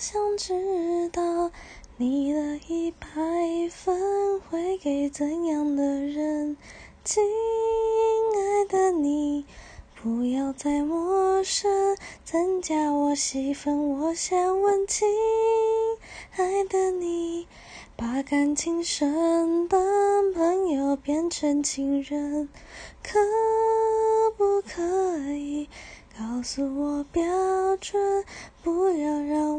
想知道你的一百分会给怎样的人亲爱的你不要再陌生增加我戏份我想问亲爱的你把感情升等朋友变成情人。可不可以告诉我标准？不要让